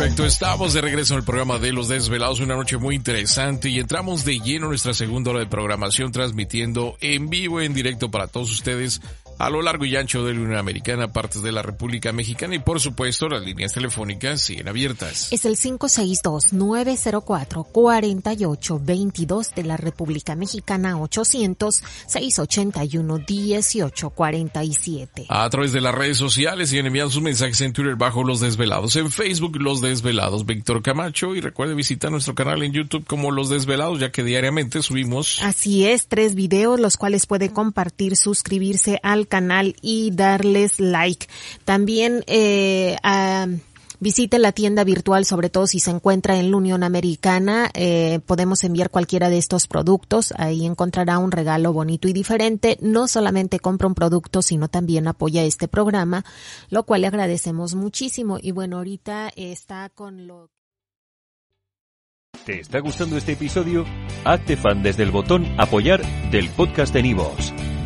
Perfecto, estamos de regreso en el programa de Los Desvelados, una noche muy interesante y entramos de lleno en nuestra segunda hora de programación transmitiendo en vivo, en directo para todos ustedes a lo largo y ancho de la Unión Americana, partes de la República Mexicana y por supuesto las líneas telefónicas siguen abiertas. Es el 562-904-4822 de la República Mexicana 800-681-1847. A través de las redes sociales siguen enviando sus mensajes en Twitter bajo Los Desvelados, en Facebook Los Desvelados Víctor Camacho y recuerde visitar nuestro canal en YouTube como Los Desvelados ya que diariamente subimos. Así es, tres videos los cuales puede compartir, suscribirse al canal y darles like. También eh, Visite la tienda virtual, sobre todo si se encuentra en la Unión Americana. Eh, podemos enviar cualquiera de estos productos. Ahí encontrará un regalo bonito y diferente. No solamente compra un producto, sino también apoya este programa, lo cual le agradecemos muchísimo. Y bueno, ahorita está con lo. ¿Te está gustando este episodio? Hazte fan desde el botón Apoyar del podcast de Nivos.